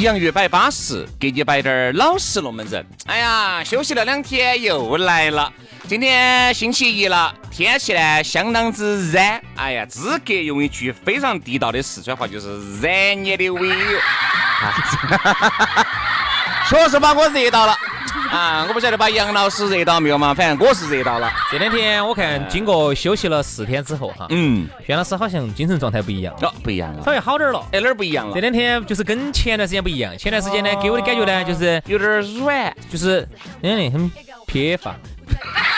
洋芋摆巴适，给你摆点儿老实龙门阵。哎呀，休息了两天又来了，今天星期一了，天气呢相当之热。哎呀，资格用一句非常地道的四川话，就是热你的尾。确实把我热到了 啊！我不晓得把杨老师热到没有嘛，反正我是热到了。这两天我看经过休息了四天之后哈，嗯，轩老师好像精神状态不一样，哦，不一样了，稍微好点儿了。哎，哪儿不一样了这？两天就是跟前段时间不一样，前段时间呢给我的感觉呢就是有点儿软，就是嗯很疲乏，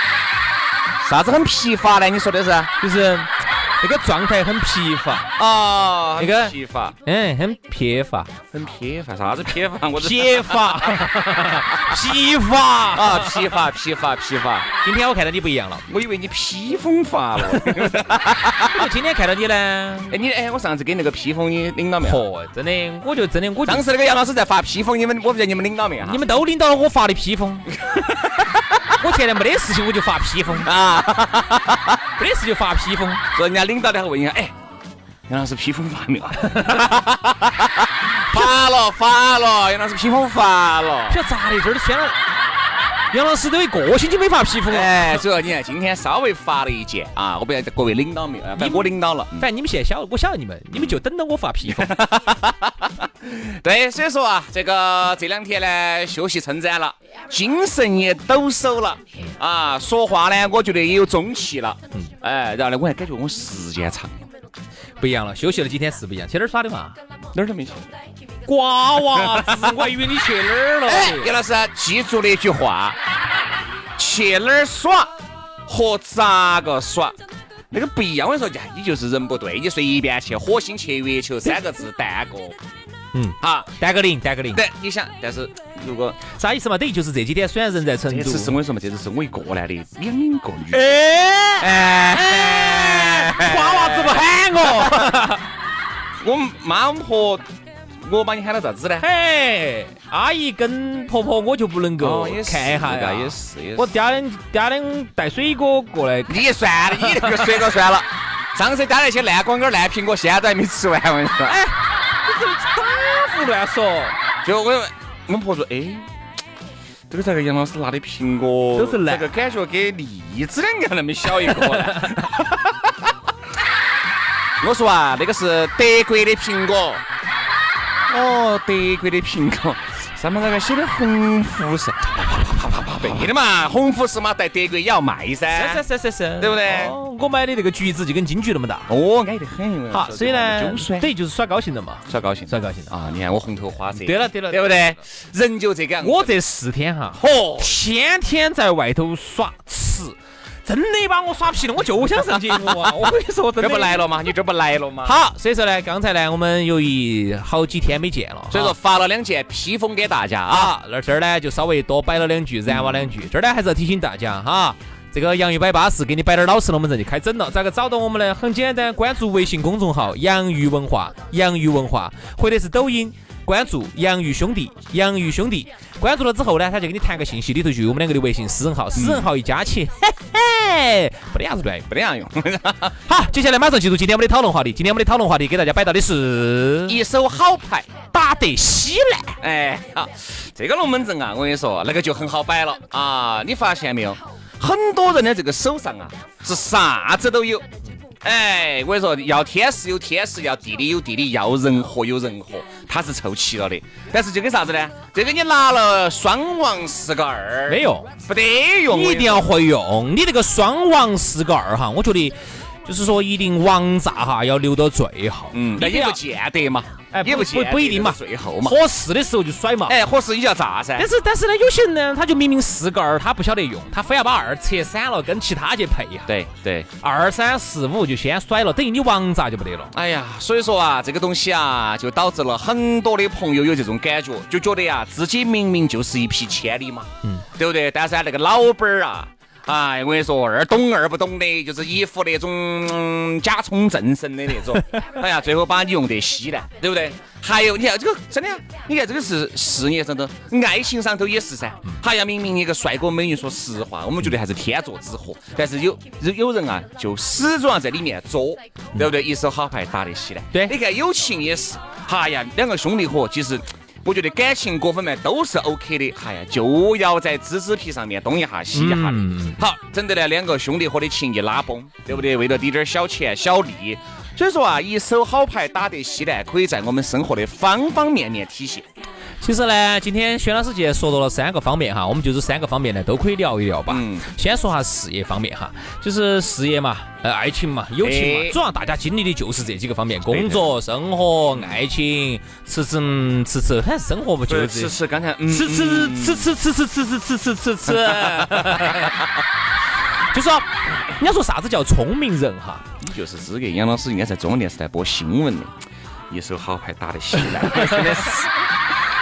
啥子很疲乏呢？你说的是？就是那个状态很疲乏，啊，那个很疲乏，嗯很疲乏，很疲乏，啥子疲乏？我疲乏，疲乏。啊，疲乏，疲乏，疲乏。今天我看到你不一样了，我以为你披风发了。我今天看到你呢，哎，你哎，我上次给那个披风你领到没有？嚯，真的，我就真的我当时那个杨老师在发披风，你们我不知道你们领到没有哈？你们都领到了我发的披风。我现在没得事情，我就发披风啊，没得事就发披风。说人家领导的还问一下，哎，杨老师披风发没有？发了，发了，杨老师披风发了不。晓得咋的，这儿都宣了。杨老师都一个星期没发皮肤了。哎，主要你看今天稍微发了一件啊，我不晓得各位领导没有？反正我领导了。反正你们现在晓，我晓得你们，你们就等着我发皮肤。对，所以说啊，这个这两天呢，休息称赞了，精神也抖擞了啊，说话呢，我觉得也有中气了。嗯，哎，然后呢，我还感觉我时间长了，不一样了，休息了几天是不一样。去哪儿耍的嘛？哪儿都没去。瓜娃子，我还以为你去哪儿了。哎，杨老师记住了一句话：去哪儿耍和咋个耍那个不一样。我跟你说，呀，你就是人不对，你随便去火星去月球三个字单个，嗯，好，单个零，单个零。对，你想，但是如果啥意思嘛？等于就是这几天虽然人在成都这次，是我跟你说嘛，这次是我一个男的两个女的。哎哎，瓜娃子不喊我。我妈和我把你喊到咋子呢？嘿，阿姨跟婆婆我就不能够哦看一下呀，也是也是我嗲两嗲两带水果过来，你算了，你那个水果算了。上次带那些烂光杆、烂苹果，现在都还没吃完。我跟你说，哎，你这打胡乱说，就我我婆说，哎，这个咋个杨老师拿的苹果都是烂这个感觉跟荔枝两个那么小一个呢。我说啊，那个是德国的苹果。哦，德国的苹果，上面那个写的红富士，啪啪啪啪对的嘛，红富士嘛，在德国也要卖噻。是是是是是，对不对哦我买的那个橘子就跟金桔那么大。哦，矮得很。好，所以呢等于就是耍高兴了嘛，耍高兴，耍高兴了。啊！你看我红头花色，对了对了，对不对？人就这个。我这四天哈，嚯，天天在外头耍吃，真的把我耍皮了，我就想上节目啊！我跟你说，真这的不来了吗？你这不来了吗？，好，所以说呢，刚才呢，我们由于好几天没见了，所以说发了两件披风给大家啊。啊，那这儿呢就稍微多摆了两句，燃哇两句。这儿呢还是要提醒大家哈，这个洋芋摆巴士给你摆点老实龙门阵就开整了。咋个找到我们呢？很简单，关注微信公众号“洋芋文化”，洋芋文化，或者是抖音。关注洋芋兄弟，洋芋兄弟，关注了之后呢，他就给你弹个信息，里头就有我们两个的微信私人号，私人号一加起，嘿嘿，没得啥子乱用。不得样用，好，接下来马上进入今天我们的讨论话题。今天我们的讨论话题给大家摆到的是一手好牌。打得稀烂。哎，好，这个龙门阵啊，我跟你说，那个就很好摆了啊！你发现没有？很多人的这个手上啊，是啥子都有，哎，我跟你说，要天时有天时，要地理有地理，要人和有人和，它是凑齐了的。但是这个啥子呢？这个你拿了双王四个二，没用，不得用，你一定要会用。你这个双王四个二哈，我觉得就是说一定王炸哈要留到最后。嗯，那也不见得嘛。哎，也不不不一定嘛，最后嘛，合适的时候就甩嘛。哎，合适你就要炸噻。但是但是呢，有些人呢，他就明明四个二，他不晓得用，他非要把二拆散了，跟其他去配。对对，二三四五就先甩了，等于你王炸就不得了。哎呀，所以说啊，这个东西啊，就导致了很多的朋友有这种感觉，就觉得呀，自己明明就是一匹千里马，嗯，对不对？但是那个老板儿啊。哎，我跟你说，二懂二不懂的，就是一副那种假充正神的那种。哎呀，最后把你用得稀烂，对不对？还有，你看这个真的，你看这个是事业上头，爱情上头也是噻。哎呀明明一个帅哥美女，说实话，我们觉得还是天作之合。但是有有人啊，就始终要在里面作，对不对？一手好牌打得稀烂。对，你看友情也是。哎呀，两个兄弟伙，其实。我觉得感情各方面都是 OK 的，哎呀，就要在芝芝皮上面东一下西一下的。好，整得来两个兄弟伙的情谊拉崩，对不对？为了滴点小钱小利，所以说啊，一手好牌打得稀烂，可以在我们生活的方方面面体现。其实呢，今天薛老师既然说到了三个方面哈，我们就这三个方面呢都可以聊一聊吧。嗯。先说下事业方面哈，就是事业嘛，呃，爱情嘛，友情嘛，主要大家经历的就是这几个方面：工作、生活、爱情。吃吃吃吃，反正生活不就是？吃吃，刚才吃吃吃吃吃吃吃吃吃吃吃吃。就说，你要说啥子叫聪明人哈？你就是资格。杨老师应该在中央电视台播新闻的，一手好牌打得稀烂，真的是。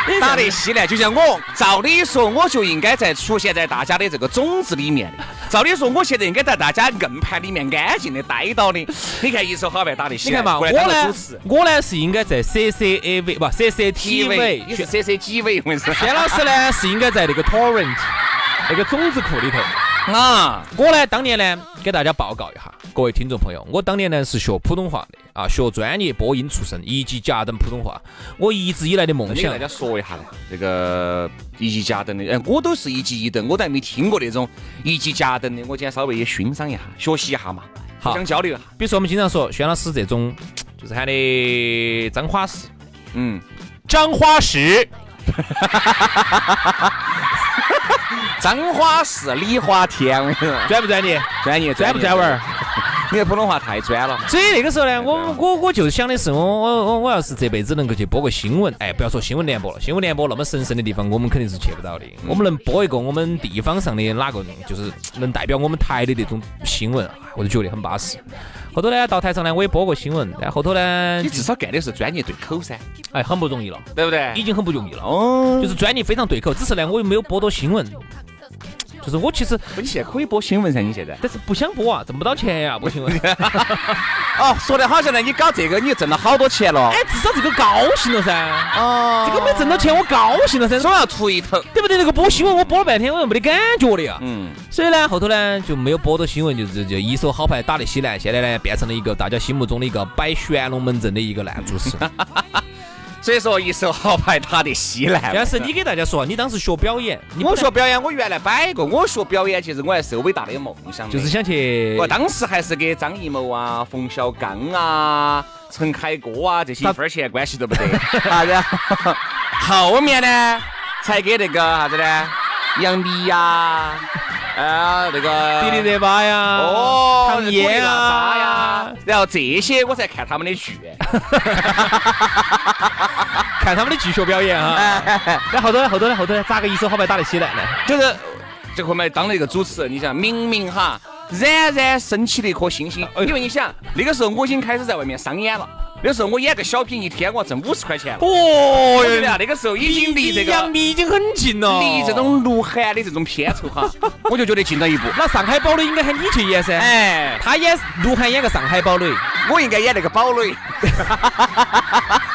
打得稀烂，就像我，照理说我就应该在出现在大家的这个种子里面的。照理说我现在应该在大家硬盘里面安静的待到的。你看一手好牌打得稀烂，嘛，我呢，我呢是应该在 C C A V 不 C C T V，你是 C C G V，我跟你说。轩老师呢是应该在那个 Torrent 那个种子库里头。啊，我呢，当年呢，给大家报告一下，各位听众朋友，我当年呢是学普通话的啊，学专业播音出身，一级甲等普通话。我一直以来的梦想，给大家说一下呢，这个一级甲等的，哎，我都是一级一等，我都还没听过那种一级甲等的，我今天稍微也欣赏一下，学习一下嘛，互相交流一下。比如说我们经常说，轩老师这种，就是喊的张花石，嗯，张花石。张花是李花天我 专不专业？专业专不专文 你的普通话太专了。所以那个时候呢，我我我就想的是，我我我我要是这辈子能够去播个新闻，哎，不要说新闻联播了，新闻联播那么神圣的地方，我们肯定是去不到的。我们能播一个我们地方上的哪个，就是能代表我们台的那种新闻，我就觉得很巴适。后头呢，到台上呢，我也播过新闻，但后头呢，你至少干的是专业对口噻，哎，很不容易了，对不对？已经很不容易了，哦，就是专业非常对口，只是呢，我又没有播到新闻。就是我其实，你现在可以播新闻噻，你现在，但是不想播啊，挣不到钱呀，播新闻。哦，说的好像呢，你搞这个你就挣了好多钱了。哎，至少这个高兴了噻。哦。这个没挣到钱，我高兴了噻。总要出一头，对不对？那个播新闻我播了半天，我又没得感觉的呀。嗯。所以呢，后头呢就没有播到新闻，就是就一手好牌打得稀烂，现在呢变成了一个大家心目中的一个摆玄龙门阵的一个烂主持。所以说一手好牌打得稀烂。但是你给大家说，你当时学表演，我学表演，我原来摆过。我学表演，其实我还是有伟大的梦想，就是想去。我当时还是给张艺谋啊、冯小刚啊、陈凯歌啊这些一分钱关系都不得。啥 子？后面呢，才给那个啥子呢？杨幂呀。啊，那个迪丽热巴呀，哦，唐嫣啊呀，然后这些我才看他们的剧，看他们的剧学表演哈。那后头呢？后头呢？后头呢？咋个一手好牌打得起来呢？就是这后面当了一个主持人，你想，明明哈，冉冉升起的一颗星星，因为你想，那个时候我已经开始在外面商演了。那时候我演个小品，一天我挣五十块钱。哦哟，那个时候已经离这个杨幂已经很近了，离这种鹿晗的这种片酬哈，我就觉得近了一步。那上海堡垒应该喊你去演噻。哎，他演鹿晗演个上海堡垒，我应该演那个堡垒。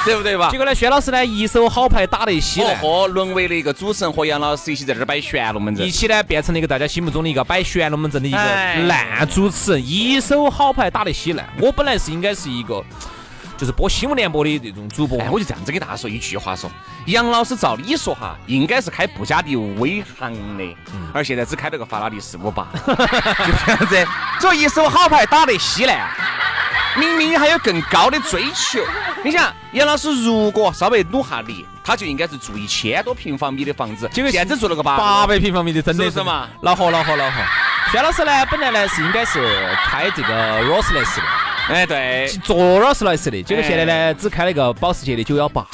对不对吧？结果呢，薛老师呢一手好牌打得稀烂，和沦为了一个主持人和杨老师一起在这儿摆玄龙门阵，一起呢变成了一个大家心目中的一个摆玄龙门阵的一个烂主持人，一手好牌打得稀烂。我本来是应该是一个。就是播新闻联播的这种主播。哎，我就这样子给大家说一句话说，杨老师照理说哈，应该是开布加迪威航的，而现在只开了个法拉利四五八，就这样子，这一手好牌打得稀烂。明明还有更高的追求，你想杨老师如果稍微努下力，他就应该是住一千多平方米的房子，结果现在住了个八八百平方米的，真的是嘛？恼火恼火恼火！薛老师呢，本来呢是应该是开这个劳斯莱斯的，哎对，坐劳斯莱斯的，结果现在呢只开了一个保时捷的九幺八。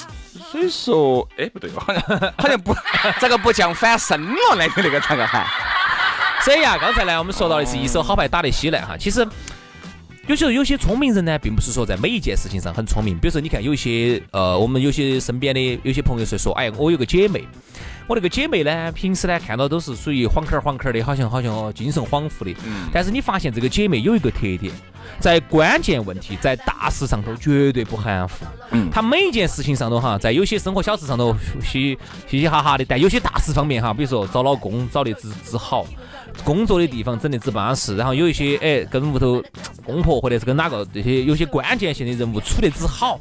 所以说，哎不对吧，好像好像不，这个不降反升了，那个那个咋个还？所以呀，刚才呢我们说到的是一手好牌打得稀烂哈，其实。有时候有些聪明人呢，并不是说在每一件事情上很聪明。比如说，你看有些呃，我们有些身边的有些朋友是说，哎，我有个姐妹，我那个姐妹呢，平时呢看到都是属于黄壳儿晃坎儿的，好像好像精神恍惚的。嗯。但是你发现这个姐妹有一个特点，在关键问题、在大事上头绝对不含糊。嗯。她每一件事情上头哈，在有些生活小事上头嘻嘻嘻哈哈的，但有些大事方面哈，比如说找老公找的只只好。工作的地方整得只巴适，然后有一些哎跟屋头 公婆或者是跟哪个这些有些关键性的人物处得只好。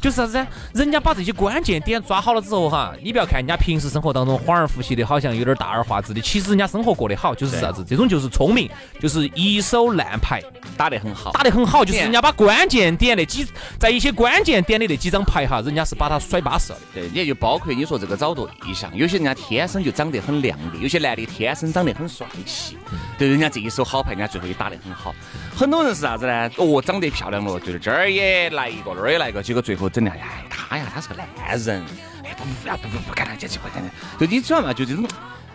就是啥子？人家把这些关键点抓好了之后哈，你不要看人家平时生活当中恍而复习的，好像有点大而化之的，其实人家生活过得好，就是啥子？这种就是聪明，就是一手烂牌打得很好，打得很好，就是人家把关键点那几，在一些关键点的那几张牌哈，人家是把它甩巴适了。对，也就包括你说这个找对象，有些人家天生就长得很靓丽，有些男的天生长得很帅气，对，人家这一手好牌，人家最后也打得很好。很多人是啥子呢？哦，长得漂亮了，就是这儿也来一个，那儿也来一个，结果最后。整的哎，他呀，他是个烂人，哎，不不不不不干了，这机会干的，就你知道嘛？就这种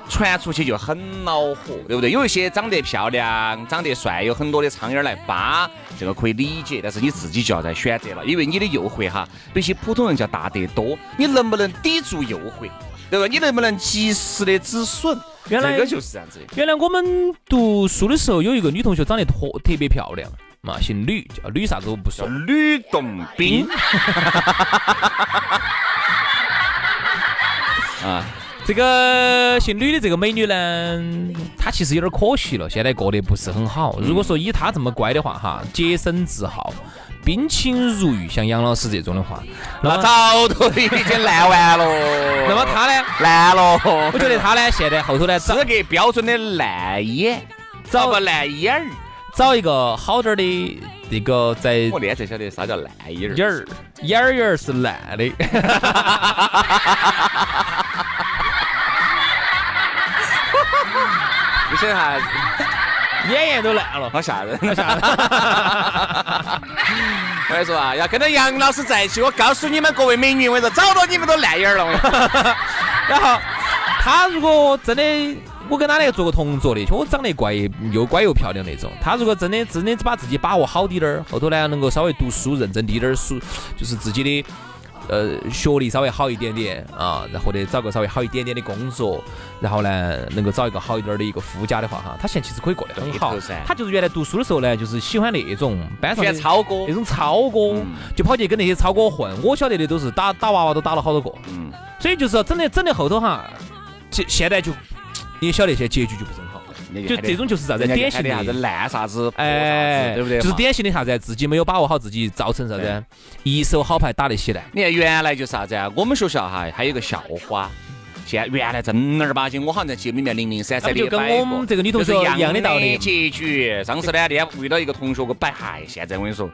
传出去就很恼火，对不对？有一些长得漂亮、长得帅，有很多的苍蝇来扒，这个可以理解。但是你自己就要在选择了，因为你的诱惑哈，比起普通人叫大得多。你能不能抵住诱惑，对吧？你能不能及时的止损？原来这个就是这样子的。原来我们读书的时候，有一个女同学长得特特别漂亮。嘛，姓吕，叫吕啥子我不说。吕洞宾。啊，这个姓吕的这个美女呢，她其实有点可惜了，现在过得不是很好。如果说以她这么乖的话，哈，洁身自好，冰清如玉，像杨老师这种的话，那早都已经烂完了。那么他呢？烂了。我觉得他呢，现在后头呢，资格标准的烂眼，找个烂眼儿。找一个好点的，那个在。我连才晓得啥叫烂眼儿。眼儿，眼儿眼儿是烂的。你想哈，眼眼都烂了，好吓人，好吓人。我跟你说啊，要跟着杨老师在一起，我告诉你们各位美女，我跟你说，找到你们都烂眼儿了。然后他如果真的。我跟他那个做过同桌的，我长得乖又乖又漂亮那种。他如果真的真的把自己把握好滴点儿，后头呢能够稍微读书认真滴点儿书，就是自己的呃学历稍微好一点点啊，然后呢找个稍微好一点点的工作，然后呢能够找一个好一点的一个夫家的话哈，他现在其实可以过得很好。他就是原来读书的时候呢，就是喜欢那种班上的超哥，那种超哥，就跑去跟那些超哥混。我晓得的都是打打娃娃都打了好多个，嗯，所以就是整的整的后头哈，现现在就。你晓得，现在结局就不是很好，就这种就是啥子典型的啥子烂啥子，哎，对不对？就是典型的啥子，自己没有把握好自己，造成啥子一手好牌打得稀烂。你看原来就啥子啊？我们学校哈还有个校花，现原来正儿八经，我好像在节目里面零零散散的就跟我们这个女同学一样的道理。结局，上次呢那天遇到一个同学给摆，嗨，现在我跟你说。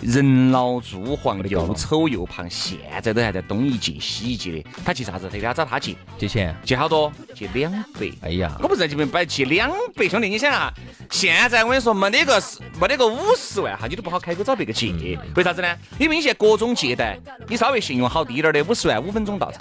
人老珠黄，又丑又胖，现在都还在东一借西一借的。他借啥子？他给他找他借借钱，借好多？借两百。哎呀，我不是在这边摆借两百，兄弟，你想啊，现在我跟你说，没得个是没得个五十万哈，你都不好开口找别个借。为啥子呢？因为你现在各种借贷，你稍微信用好低点的，五十万五分钟到账。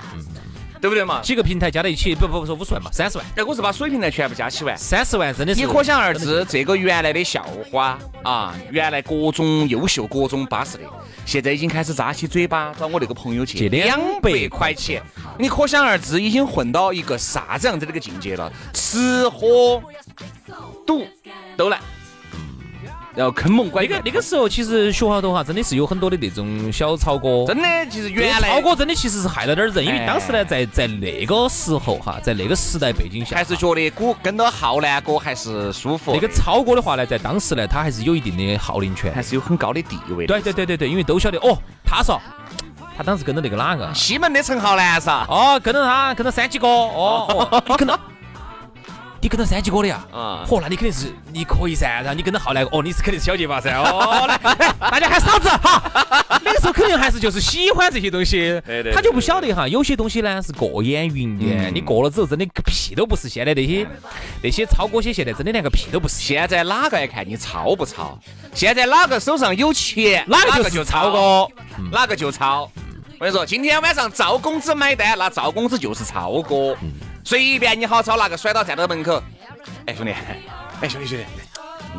对不对嘛？几个平台加在一起，不不不说五十万嘛，三十万。哎，我是把水平台全部加起完，三十万真的是。你可想而知，这个原来的校花啊，原来各种优秀、各种巴适的，现在已经开始扎起嘴巴找我那个朋友借两百块钱。你可想而知，已经混到一个啥子样子的一个境界了？吃喝赌都来。然后坑蒙拐骗。那个那个时候，其实学校头哈，真的是有很多的那种小超哥。真的，其实原来超哥真的其实是害了点人，因为哎当时呢，在在那个时候哈，在那个时代背景下，还是觉得鼓跟到浩南哥还是舒服，那个超哥的话呢，在当时呢，他还是有一定的号令权还。是有很高的地位。对对对对对，因为都晓得哦，他说他当时跟着那个哪个？西门的陈浩南是吧，哦，跟着他，跟着三七哥，哦 跟着，你跟着三级哥的呀？啊嚯，那你肯定是你可以噻，然后你跟着浩来，哦，你是肯定是小结巴噻，哦，来，大家喊嫂子哈。那个时候肯定还是就是喜欢这些东西他就不晓得哈，有些东西呢是过眼云烟，你过了之后真的个屁都不是。现在那些那些超哥些现在真的连个屁都不是。现在哪个爱看你超不超？现在哪个手上有钱，哪个就是超哥，哪个就超。我跟你说，今天晚上赵公子买单，那赵公子就是超哥，随便你好抄，拿个甩刀站到门口。哎，兄弟，哎，兄弟兄弟。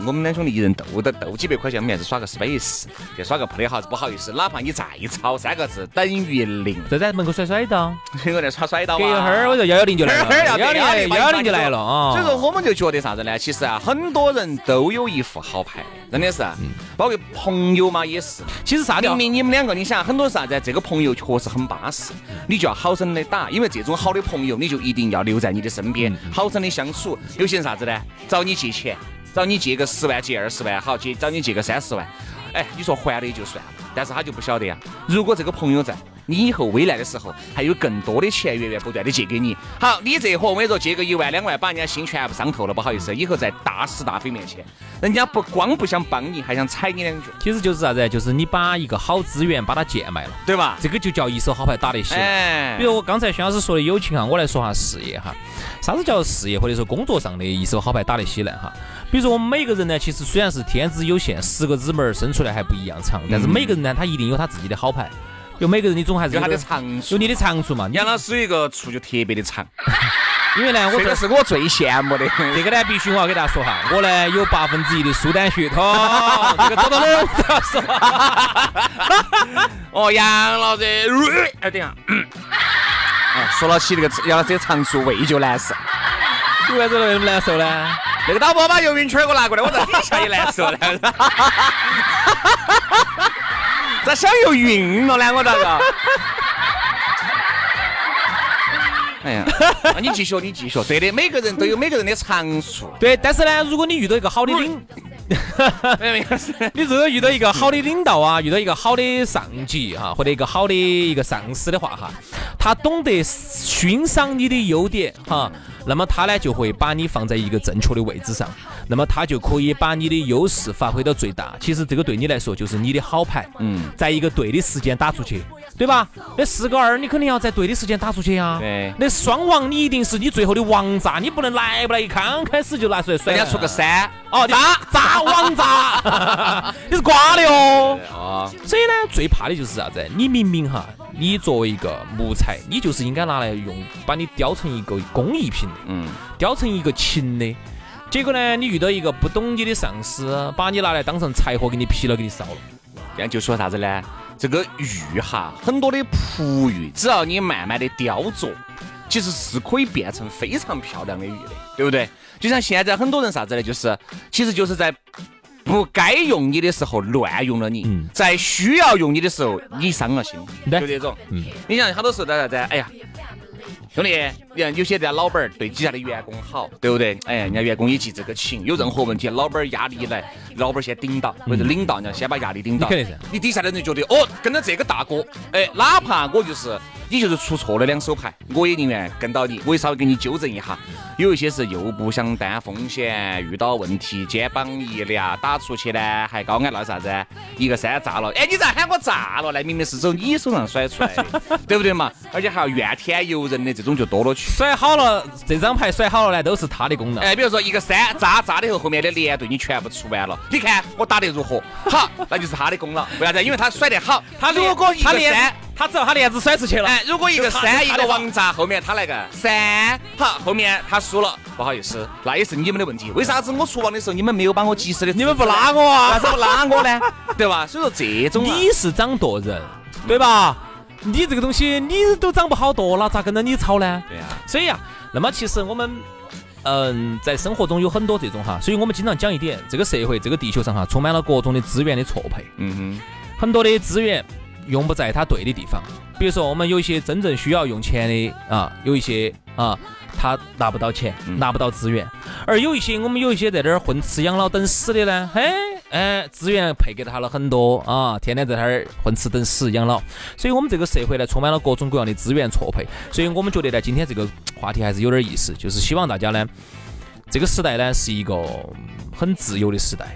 我们两兄弟一人斗斗斗几百块钱，我们还是耍个 space，就耍个 play 哈子，不好意思，哪怕你再抄三个字等于零，就在门口甩甩刀，我在耍甩刀隔。一会儿我就幺幺零就来幺幺零幺幺零就来了啊。所以说，我们就觉得啥子呢？其实啊，很多人都有一副好牌，真的是，啊包括朋友嘛也是。其实啥叫明明你们两个，你想很多啥子？这个朋友确实很巴适，你就要好生的打，因为这种好的朋友，你就一定要留在你的身边，好生的相处。有些人啥子呢？找你借钱，找你借个十万、借二十万，好，借找你借个三十万，哎，你说还了也就算了，但是他就不晓得呀。如果这个朋友在，你以后危难的时候，还有更多的钱源源不断的借给你。好，你这货我跟你说，借个一万两万，把人家心全部伤透了，不好意思，以后在大是大非面前，人家不光不想帮你，还想踩你两脚，其实就是啥子？就是你把一个好资源把它贱卖了，对吧？这个就叫一手好牌打得起。哎，比如我刚才薛老师说的友情哈，我来说下事业哈。啥子叫事业或者说工作上的一手好牌打得稀烂哈？比如说我们每个人呢，其实虽然是天资有限，十个指门儿生出来还不一样长，但是每个人呢，他一定有他自己的好牌。就每个人你总还是有他的长处有。你的长处嘛。你杨老师有一个处就特别的长，因为呢，我这个是我最羡慕的。这个呢，必须我要给大家说哈，我呢有八分之一的苏丹血统，这个走到哪都要说。哦，杨老师，哎，等一下，哎，说了起这个杨老师的长处，胃就难受。你为啥子那么难受呢？那个导播把游泳圈给我拿过来，我在底下也难受呢。咋想又晕了呢？我咋个？哎呀，那你继续，你继续。对的，每个人都有每个人的长处。对，但是呢，如果你遇到一个好的领，没有事。你如果遇到一个好的领导啊，遇到一个好的上级哈，或者一个好的一个上司的话哈，他懂得欣赏你的优点哈，那么他呢就会把你放在一个正确的位置上，那么他就可以把你的优势发挥到最大。其实这个对你来说就是你的好牌，嗯，在一个对的时间打出去，对吧？那四个二你肯定要在对的时间打出去呀。对那双王你一定是你最后的王炸，你不能来不来一刚开始就拿出来甩。人家出个三，哦，炸炸王炸，你是瓜的哦。啊，所以呢，最怕的就是啥子？你明明哈，你作为一个木材，你就是应该拿来用，把你雕成一个工艺品的，嗯，雕成一个琴的。结果呢，你遇到一个不懂你的上司，把你拿来当成柴火给你劈了，给你烧了。这样就说啥子呢？这个玉哈，很多的璞玉，只要你慢慢的雕琢，其实是可以变成非常漂亮的玉的，对不对？就像现在很多人啥子呢？就是其实就是在不该用你的时候乱用了你，嗯在需要用你的时候你伤了心，对就这种。嗯你想很多时候在啥子？哎呀。兄弟，你看有些人家老板儿对底下的员工好，对不对？哎，人家员工也记这个情，有任何问题，老板儿压力一来，老板儿先顶到，或者领导，人家先把压力顶到。你肯定是你底下的人觉得哦，跟着这个大哥，哎，哪怕我就是你就是出错了两手牌，我也宁愿跟到你，我也稍微给你纠正一下。有一些是又不想担风险，遇到问题肩膀一凉，打出去呢还高矮那啥子？一个山炸了，哎，你咋喊我炸了那？明明是走你手上甩出来的，对不对嘛？而且还要怨天尤人的这种就多了去。甩好了，这张牌甩好了呢，都是他的功劳。哎，比如说一个山炸炸了以后，后面的连队你全部出完了，你看我打得如何？好，那就是他的功劳。为啥子？因为他甩得好。他如果一个山子，，他只要他链子甩出去了，哎，如果一个就他山一个王炸，后面他来个三，好，后面他输了，不好意思，那也是你们的问题。为啥子我出王的时候你们没有把我及时的？你们不拉我啊为啥子不拉我呢？对吧？所以说这种啊你是掌舵人，对吧？你这个东西你都掌不好舵了，咋跟着你吵呢？对啊，所以啊，那么其实我们嗯，在生活中有很多这种哈，所以我们经常讲一点，这个社会、这个地球上哈，充满了各种的资源的错配。嗯哼，很多的资源用不在它对的地方。比如说，我们有一些真正需要用钱的啊，有一些啊，他拿不到钱，拿不到资源；而有一些我们有一些在这儿混吃养老等死的呢，嘿，哎，资源配给他了很多啊，天天在那儿混吃等死养老。所以我们这个社会呢，充满了各种各样的资源错配。所以我们觉得呢，今天这个话题还是有点意思，就是希望大家呢，这个时代呢是一个很自由的时代。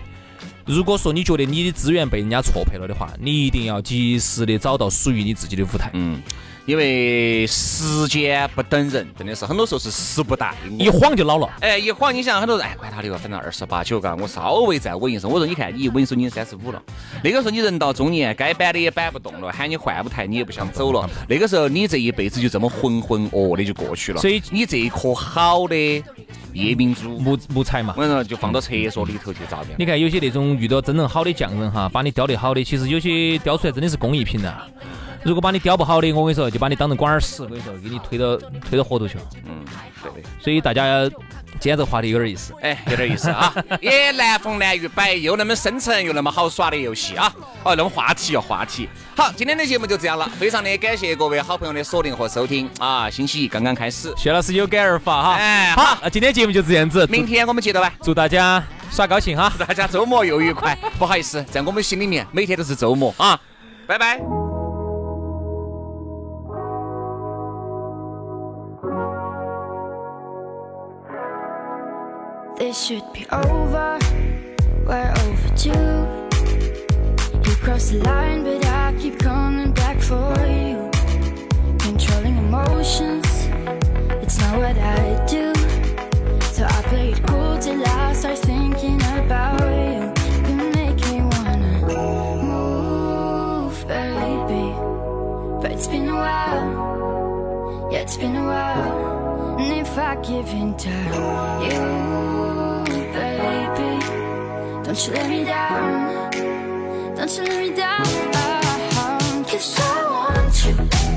如果说你觉得你的资源被人家错配了的话，你一定要及时的找到属于你自己的舞台。嗯，因为时间不等人，真的是很多时候是时不待我。一晃就老了。哎，一晃，你想很多人，哎，管他的吧，反正二十八九，嘎，我稍微再稳一声。我说，你看，你一稳说你三十五了，那个时候你人到中年，该摆的也摆不动了，喊你换舞台你也不想走了。那个时候你这一辈子就这么浑浑噩噩的就过去了。所以你这一颗好的。夜明珠木木材嘛，我跟你说，就放到厕所里头去照片。你看有些那种遇到真正好的匠人哈，把你雕得好的，其实有些雕出来真的是工艺品呐。如果把你雕不好的，我跟你说，就把你当成管儿屎，我跟你说，给你推到推到河头去了。嗯，对。所以大家。今天这个话题有点意思，哎，有点意思啊！也难逢难遇摆又那么深沉又那么好耍的游戏啊！哦，那么话题哦，话题。好，今天的节目就这样了，非常的感谢各位好朋友的锁定和收听啊！星期一刚刚开始，薛老师有感而发哈。哎，好，那今天节目就这样子，明天我们接着来，祝大家耍高兴哈，大家周末又愉快。不好意思，在我们心里面每天都是周末啊！拜拜。This should be over. We're overdue. You crossed the line, but I keep coming back for you. Controlling emotions, it's not what I do. So I play it cool till I start thinking about you. You make me wanna move, baby. But it's been a while, yeah, it's been a while. And if I give in to you. Don't you let me down. Don't you let me down. Uh-huh. Cause I want you.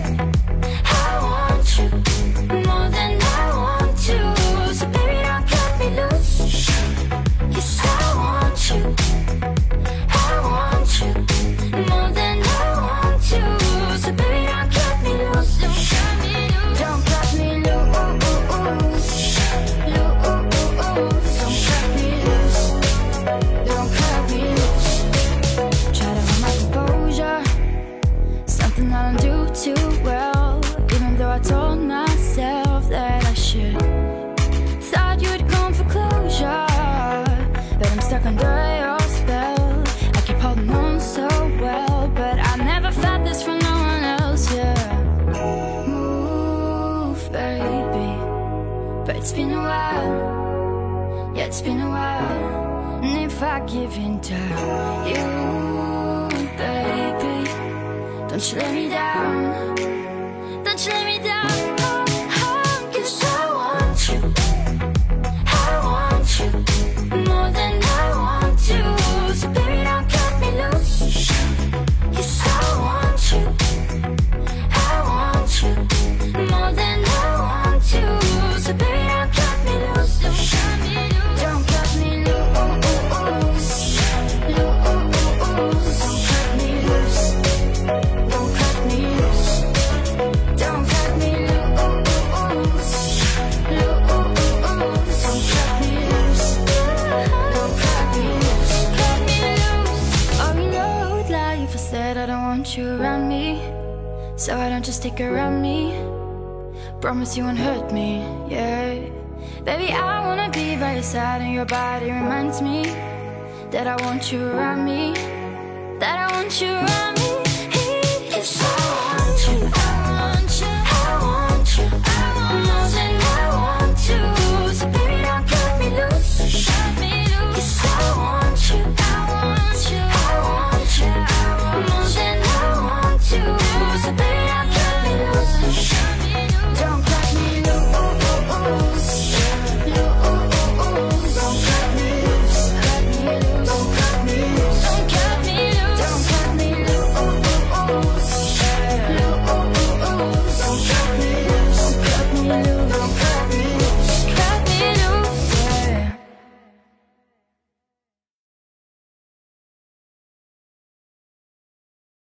Promise you won't hurt me, yeah. Baby, I wanna be by your side, and your body reminds me that I want you around me. That I want you around me.